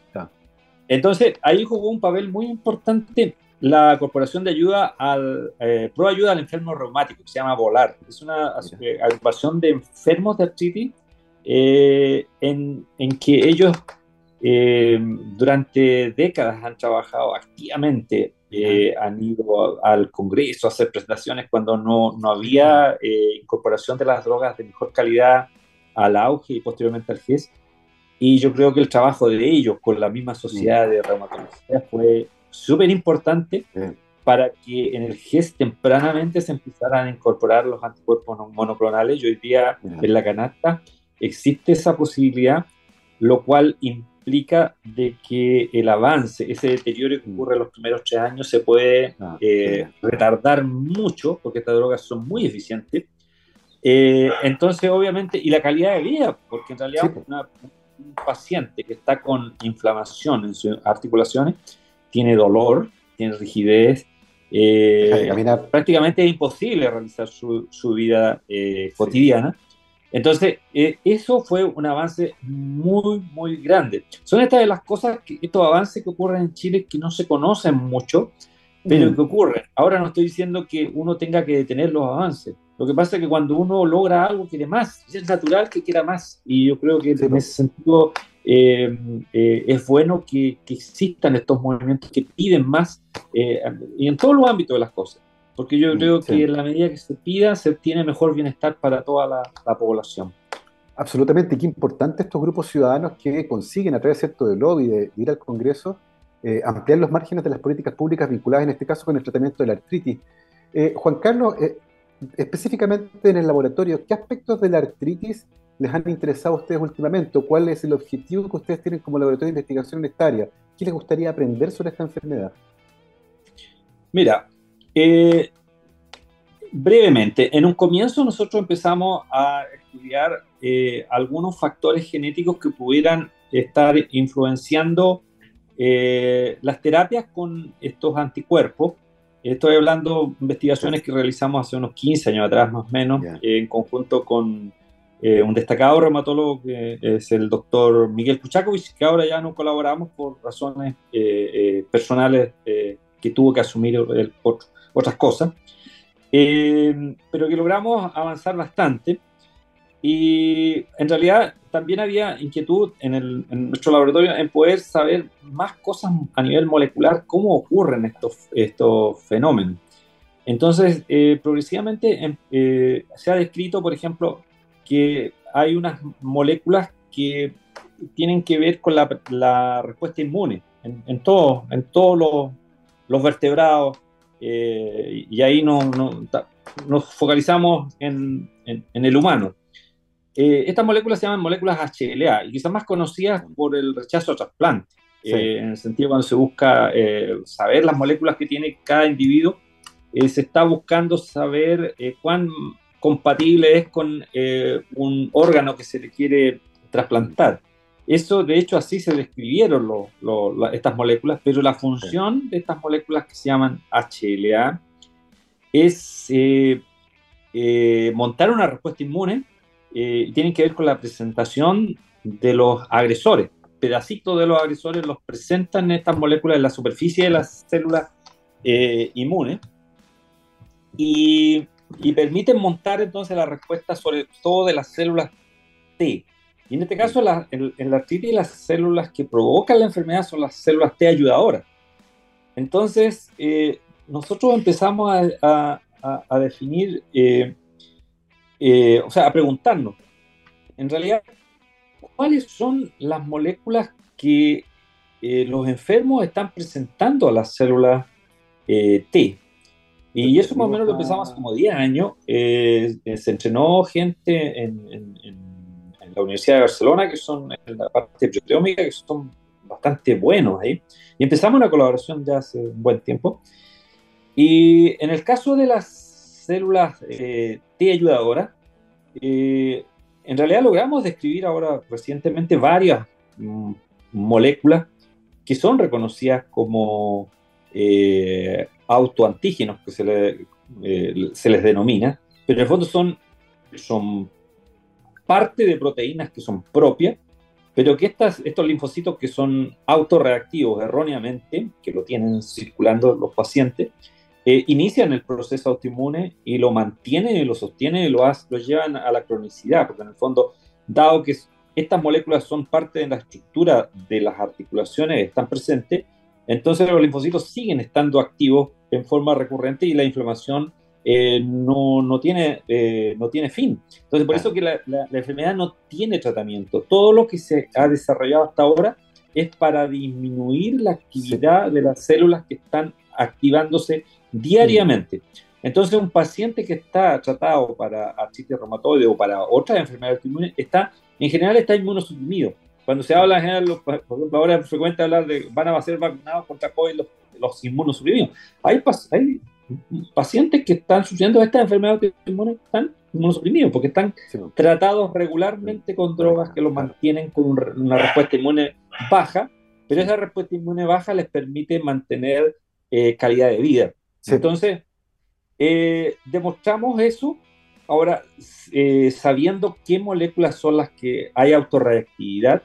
Entonces, ahí jugó un papel muy importante la Corporación de Ayuda al eh, Pro Ayuda al Enfermo Reumático, que se llama VOLAR. Es una eh, agrupación de enfermos de artritis eh, en, en, que ellos durante décadas han trabajado activamente, han ido al Congreso a hacer presentaciones cuando no, no había incorporación de las drogas de mejor calidad al auge y posteriormente al GES y yo creo que el trabajo de ellos con la misma sociedad de reumatología fue súper importante para que en el GES tempranamente se empezaran a incorporar los anticuerpos monoclonales. Y hoy día en la canasta existe esa posibilidad, lo cual implica de que el avance, ese deterioro que ocurre en los primeros tres años, se puede ah, eh, retardar mucho, porque estas drogas son muy eficientes. Eh, entonces, obviamente, y la calidad de vida, porque en realidad una, un paciente que está con inflamación en sus articulaciones tiene dolor, tiene rigidez, eh, prácticamente es imposible realizar su, su vida eh, cotidiana. Entonces, eh, eso fue un avance muy, muy grande. Son estas de las cosas, que, estos avances que ocurren en Chile que no se conocen mucho, pero mm. que ocurren. Ahora no estoy diciendo que uno tenga que detener los avances, lo que pasa es que cuando uno logra algo, quiere más. Es natural que quiera más. Y yo creo que en ese sentido eh, eh, es bueno que, existan estos movimientos que piden más eh, y en todos los ámbitos de las cosas. Porque yo mm, creo que en la medida que se pida, se obtiene mejor bienestar para toda la, población. Absolutamente, qué importante estos grupos ciudadanos que consiguen a través cierto de lobby de, ir al Congreso ampliar los márgenes de las políticas públicas vinculadas en este caso con el tratamiento de la artritis. Juan Carlos, específicamente en el laboratorio, ¿qué aspectos de la artritis les han interesado a ustedes últimamente? ¿Cuál es el objetivo que ustedes tienen como laboratorio de investigación en esta área? ¿Qué les gustaría aprender sobre esta enfermedad? Mira, eh, brevemente, en un comienzo nosotros empezamos a estudiar eh, algunos factores genéticos que pudieran estar influenciando eh, las terapias con estos anticuerpos. Estoy hablando de investigaciones que realizamos hace unos 15 años atrás, más o menos, en conjunto con eh, un destacado reumatólogo que es el doctor Miguel Kuchakovic, que ahora ya no colaboramos por razones eh, personales que tuvo que asumir por otras cosas, pero que logramos avanzar bastante. Y en realidad también había inquietud en, el, nuestro laboratorio en poder saber más cosas a nivel molecular, cómo ocurren estos, estos fenómenos. Entonces, eh, progresivamente em, eh, se ha descrito, por ejemplo, que hay unas moléculas que tienen que ver con la, respuesta inmune en, en, en todos los, los vertebrados, eh, y ahí no, no, nos focalizamos en, en, en el humano. Eh, estas moléculas se llaman moléculas HLA y quizás más conocidas por el rechazo a trasplante, eh, en el sentido cuando se busca eh, saber las moléculas que tiene cada individuo, se está buscando saber cuán compatible es con un órgano que se le quiere trasplantar. Eso, de hecho, así se describieron estas moléculas, pero la función de estas moléculas que se llaman HLA es montar una respuesta inmune eh, tienen que ver con la presentación de los agresores. Pedacitos de los agresores los presentan estas moléculas en la superficie de las células eh, inmunes y, permiten montar entonces la respuesta sobre todo de las células T. Y en este caso, en, la artritis, las células que provocan la enfermedad son las células T ayudadoras. Entonces, eh, nosotros empezamos a, definir, eh, eh, o sea, a preguntarnos, en realidad, ¿cuáles son las moléculas que los enfermos están presentando a las células T? Y eso más o menos lo empezamos como 10 años. se entrenó gente en, la Universidad de Barcelona, que son en la parte proteómica, que son bastante buenos ahí. Y empezamos una colaboración ya hace un buen tiempo. Y en el caso de las células eh, T ayudadoras, eh, en realidad logramos describir ahora recientemente varias mm, moléculas que son reconocidas como eh, autoantígenos, que se, eh, se, les denomina, pero en el fondo son, son parte de proteínas que son propias pero que estos linfocitos que son autorreactivos erróneamente, que lo tienen circulando los pacientes, eh, inician el proceso autoinmune y lo mantienen y lo sostienen y lo, lo llevan a la cronicidad, porque en el fondo, dado que estas moléculas son parte de la estructura de las articulaciones, están presentes, entonces los linfocitos siguen estando activos en forma recurrente y la inflamación eh, no, no, tiene, eh, no tiene fin. Entonces, por eso que la, la, enfermedad no tiene tratamiento. Todo lo que se ha desarrollado hasta ahora es para disminuir la actividad de las células que están activándose diariamente. Entonces, un paciente que está tratado para artritis reumatoide o para otras enfermedades autoinmunes, está, en general está inmunosuprimido. Cuando se habla en general, por ejemplo, ahora es frecuente hablar de van a ser vacunados contra COVID los, los inmunosuprimidos. Hay, hay pacientes que están sufriendo esta enfermedad autoinmune están inmunosuprimidos porque están tratados regularmente con drogas que los mantienen con una respuesta inmune baja, pero esa respuesta inmune baja les permite mantener eh, calidad de vida. Entonces, eh, demostramos eso. Ahora eh, sabiendo qué moléculas son las que hay autorreactividad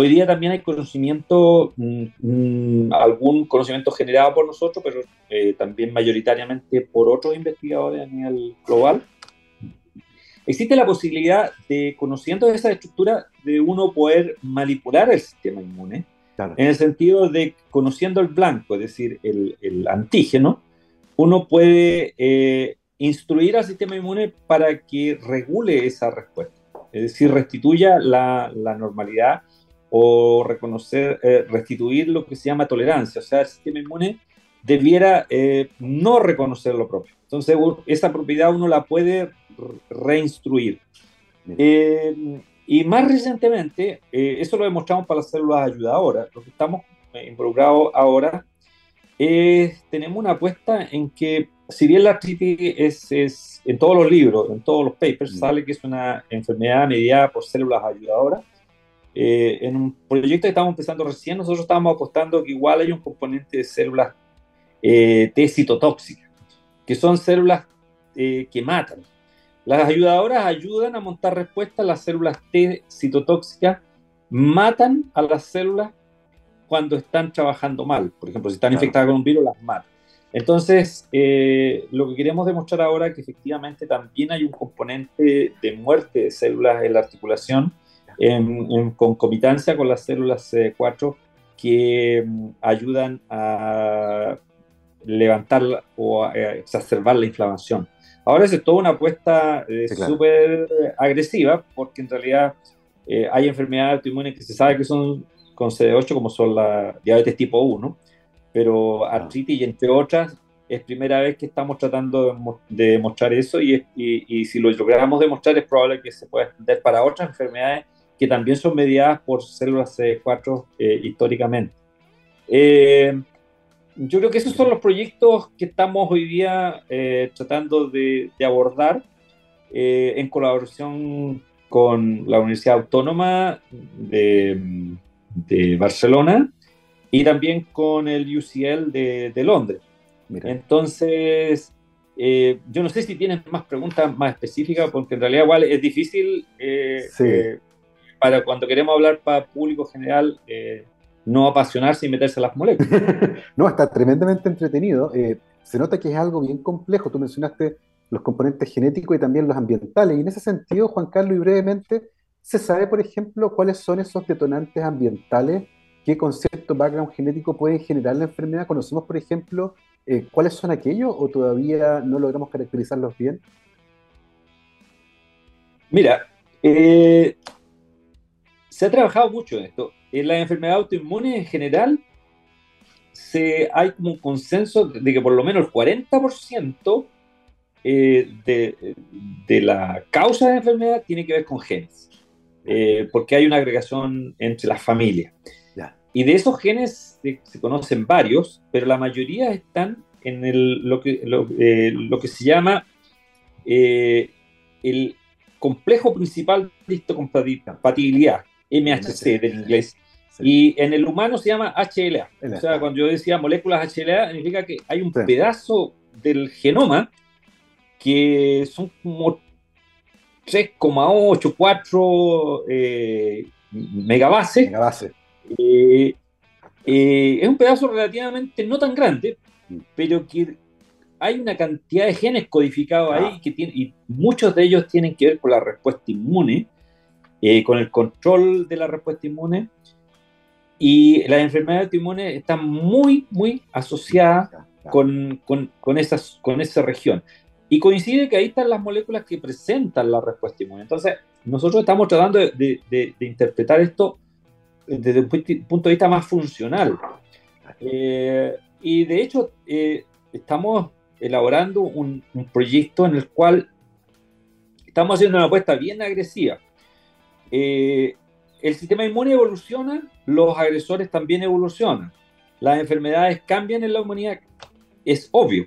Hoy día también hay conocimiento, mm, mm, algún conocimiento generado por nosotros, pero eh, también mayoritariamente por otros investigadores a nivel global. Existe la posibilidad de, conociendo esa estructura, de uno poder manipular el sistema inmune, en el sentido de conociendo el blanco, es decir, el, el antígeno, uno puede eh, instruir al sistema inmune para que regule esa respuesta, es decir, restituya la, la normalidad o reconocer, eh, restituir lo que se llama tolerancia, o sea, el sistema inmune debiera eh, no reconocer lo propio. Entonces, esa propiedad uno la puede reinstruir. Eh, y más recientemente, eso lo demostramos para las células ayudadoras. Lo que estamos involucrados ahora tenemos una apuesta en que, si bien la artritis es, es, en todos los libros, en todos los papers, sale que es una enfermedad mediada por células ayudadoras, eh, en un proyecto que estamos empezando recién, nosotros estábamos apostando que igual hay un componente de células eh, T citotóxicas, que son células eh, que matan. Las ayudadoras ayudan a montar respuestas, las células T citotóxicas matan a las células cuando están trabajando mal. Por ejemplo, si están infectadas con un virus, las matan. Entonces, lo que queremos demostrar ahora es que efectivamente también hay un componente de muerte de células en la articulación en, concomitancia con las células CD4 que mm, ayudan a levantar o a exacerbar la inflamación. Ahora es toda una apuesta eh, súper agresiva porque en realidad eh, hay enfermedades autoinmunes que se sabe que son con CD8 como son la diabetes tipo 1, pero ah. artritis y entre otras es primera vez que estamos tratando de, demostrar eso y, y, y, si lo logramos demostrar es probable que se pueda extender para otras enfermedades que también son mediadas por células CD4 eh, históricamente. Eh, yo creo que esos son los proyectos que estamos hoy día eh, tratando de, abordar en colaboración con la Universidad Autónoma de, de Barcelona y también con el UCL de, de Londres. Entonces, yo no sé si tienes más preguntas más específicas, porque en realidad igual es difícil sí para cuando queremos hablar para público general, eh, no apasionarse y meterse a las moléculas. [laughs] no, está tremendamente entretenido. Eh, se nota que es algo bien complejo. Tú mencionaste los componentes genéticos y también los ambientales. Y en ese sentido, Juan Carlos, y brevemente, ¿se sabe, por ejemplo, cuáles son esos detonantes ambientales? ¿Qué concepto background genético pueden generar la enfermedad? Conocemos, por ejemplo, eh, ¿cuáles son aquellos o todavía no logramos caracterizarlos bien? Mira, eh, se ha trabajado mucho en esto. En la enfermedad autoinmune en general se, hay como un consenso de que por lo menos el 40% eh, de, de, la causa de la enfermedad tiene que ver con genes, eh, porque hay una agregación entre las familias. Y de esos genes se, conocen varios, pero la mayoría están en el, lo, que, lo, eh, lo, que se llama el complejo principal de histocompatibilidad, MHC del inglés. Y en el humano se llama HLA. O sea, cuando yo decía moléculas HLA, significa que hay un pedazo del genoma que son como 3,84 eh, megabases. Megabase. Eh, eh, es un pedazo relativamente no tan grande, mm. pero que hay una cantidad de genes codificados ahí ah. que tiene, y muchos de ellos tienen que ver con la respuesta inmune, con el control de la respuesta inmune. Y las enfermedades autoinmunes están muy, muy asociadas con, con, con, esas, con esa región. Y coincide que ahí están las moléculas que presentan la respuesta inmune. Entonces, nosotros estamos tratando de, de, interpretar esto desde un punto de vista más funcional. Eh, y de hecho, eh, estamos elaborando un, un, proyecto en el cual estamos haciendo una apuesta bien agresiva. Eh, el sistema inmune evoluciona, los agresores también evolucionan. Las enfermedades cambian en la humanidad, es obvio.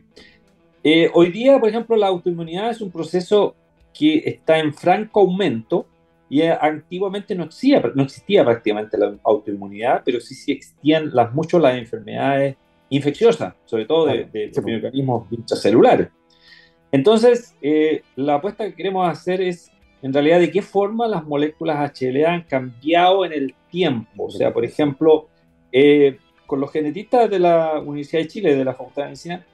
Eh, hoy día, por ejemplo, la autoinmunidad es un proceso que está en franco aumento y eh, antiguamente no existía, no existía prácticamente la autoinmunidad, pero sí, sí existían las, mucho las enfermedades infecciosas, sobre todo de, de, de mecanismos intracelulares. Entonces, eh, la apuesta que queremos hacer es, en realidad, de qué forma las moléculas HLA han cambiado en el tiempo. O sea, por ejemplo, con los genetistas de la Universidad de Chile, de la Facultad de Medicina,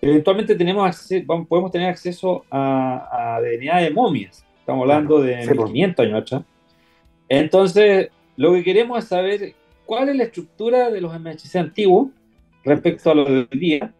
eventualmente tenemos podemos tener acceso a, a, DNA de momias. Estamos hablando de 500 años atrás. Entonces, lo que queremos es saber cuál es la estructura de los MHC antiguos respecto a lo de hoy día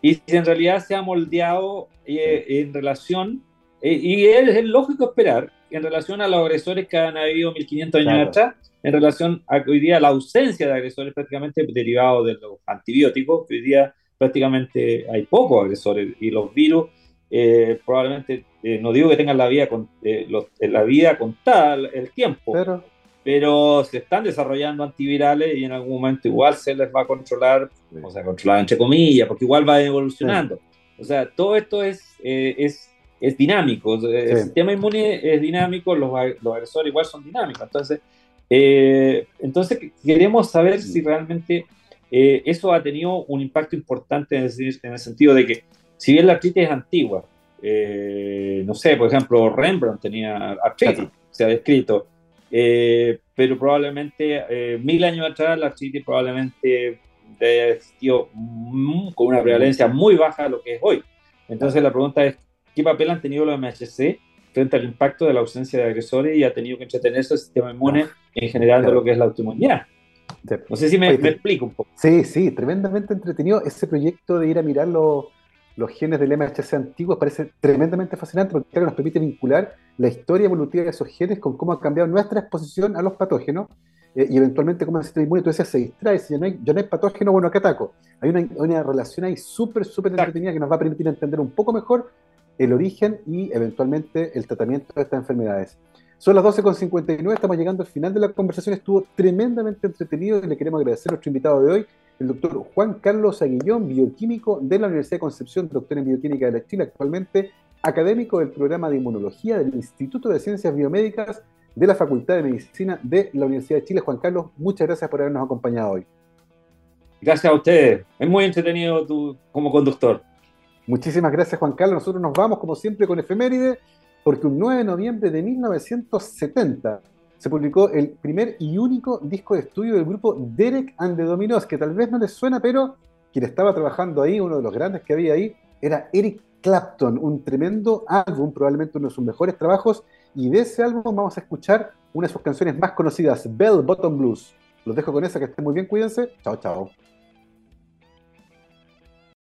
y si en realidad se ha moldeado eh, en relación, eh, y es, lógico esperar, en relación a los agresores que han habido 1500 años atrás, en relación a que hoy día la ausencia de agresores prácticamente derivados de los antibióticos, hoy día prácticamente hay pocos agresores y los virus eh, probablemente, eh, no digo que tengan la vida, con, eh, la vida contada el tiempo, pero, pero se están desarrollando antivirales y en algún momento igual se les va a controlar, o sea, controlar entre comillas, porque igual va evolucionando. O sea, todo esto es, es, es dinámico, el sistema inmune es dinámico, los, los agresores igual son dinámicos. Entonces, entonces queremos saber si realmente eh, eso ha tenido un impacto importante en el, sentido de que, si bien la artritis es antigua, eh, no sé, por ejemplo, Rembrandt tenía artritis, se ha descrito, eh, pero probablemente mil años atrás la artritis probablemente existió con una prevalencia muy baja de lo que es hoy. Entonces la pregunta es, ¿qué papel han tenido los MHC frente al impacto de la ausencia de agresores y ha tenido que entretenerse el sistema inmune en general de lo que es la autoinmunidad? No sé si me, explico un poco. Sí, sí, tremendamente entretenido. Ese proyecto de ir a mirar los, los genes del MHC antiguos parece tremendamente fascinante porque nos permite vincular la historia evolutiva de esos genes con cómo ha cambiado nuestra exposición a los patógenos eh, y eventualmente cómo el sistema inmune tú decías, se distrae, si ya no hay, ya no hay patógeno, bueno, acá ataco. Hay una, una relación ahí súper, súper entretenida que nos va a permitir entender un poco mejor el origen y eventualmente el tratamiento de estas enfermedades. Son las 12.59, estamos llegando al final de la conversación. Estuvo tremendamente entretenido y le queremos agradecer a nuestro invitado de hoy, el doctor Juan Carlos Aguillón, bioquímico de la Universidad de Concepción, doctor en bioquímica de la Chile, actualmente académico del programa de inmunología del Instituto de Ciencias Biomédicas de la Facultad de Medicina de la Universidad de Chile. Juan Carlos, muchas gracias por habernos acompañado hoy. Gracias a ustedes. Es muy entretenido tú como conductor. Muchísimas gracias, Juan Carlos. Nosotros nos vamos, como siempre, con efeméride porque un 9 de noviembre de 1970 se publicó el primer y único disco de estudio del grupo Derek and the Dominos, que tal vez no les suena, pero quien estaba trabajando ahí, uno de los grandes que había ahí, era Eric Clapton, un tremendo álbum, probablemente uno de sus mejores trabajos, y de ese álbum vamos a escuchar una de sus canciones más conocidas, Bell Bottom Blues. Los dejo con esa, que estén muy bien, cuídense. Chao, chao.